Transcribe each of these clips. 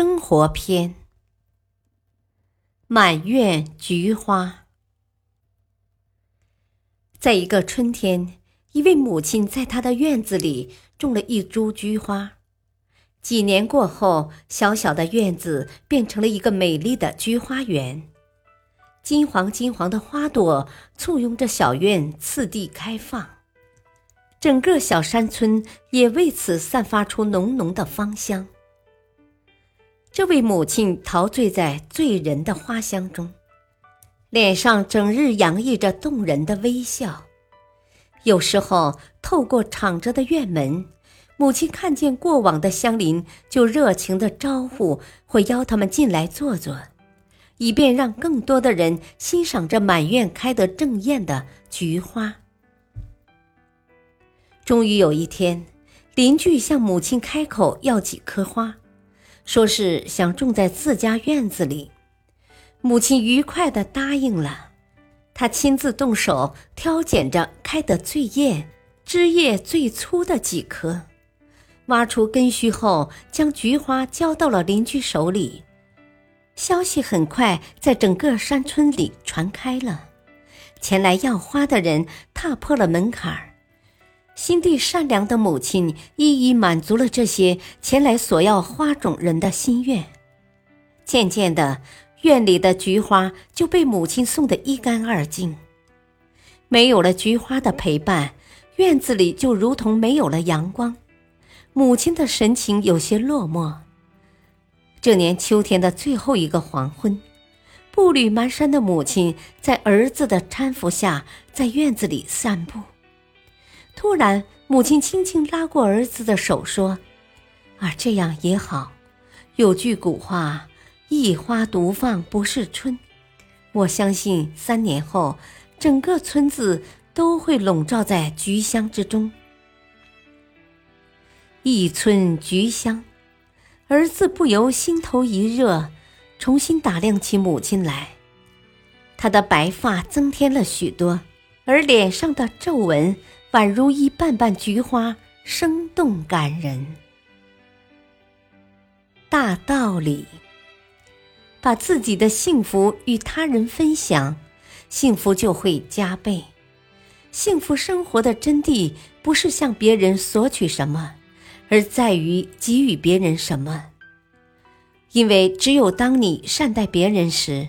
生活篇：满院菊花。在一个春天，一位母亲在她的院子里种了一株菊花。几年过后，小小的院子变成了一个美丽的菊花园，金黄金黄的花朵簇拥着小院次第开放，整个小山村也为此散发出浓浓的芳香。这位母亲陶醉在醉人的花香中，脸上整日洋溢着动人的微笑。有时候，透过敞着的院门，母亲看见过往的乡邻，就热情的招呼，会邀他们进来坐坐，以便让更多的人欣赏这满院开得正艳的菊花。终于有一天，邻居向母亲开口要几棵花。说是想种在自家院子里，母亲愉快地答应了。她亲自动手挑拣着开得最艳、枝叶最粗的几棵，挖出根须后，将菊花交到了邻居手里。消息很快在整个山村里传开了，前来要花的人踏破了门槛儿。心地善良的母亲一一满足了这些前来索要花种人的心愿。渐渐的，院里的菊花就被母亲送得一干二净。没有了菊花的陪伴，院子里就如同没有了阳光。母亲的神情有些落寞。这年秋天的最后一个黄昏，步履蹒跚的母亲在儿子的搀扶下，在院子里散步。突然，母亲轻轻拉过儿子的手，说：“啊，这样也好。有句古话，‘一花独放不是春’。我相信三年后，整个村子都会笼罩在菊香之中。一村菊香，儿子不由心头一热，重新打量起母亲来。他的白发增添了许多，而脸上的皱纹。”宛如一瓣瓣菊花，生动感人。大道理：把自己的幸福与他人分享，幸福就会加倍。幸福生活的真谛，不是向别人索取什么，而在于给予别人什么。因为只有当你善待别人时，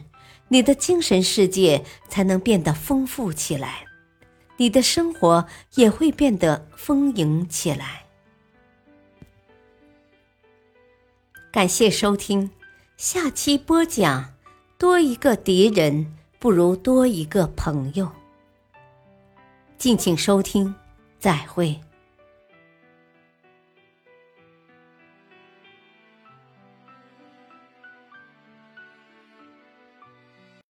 你的精神世界才能变得丰富起来。你的生活也会变得丰盈起来。感谢收听，下期播讲：多一个敌人不如多一个朋友。敬请收听，再会。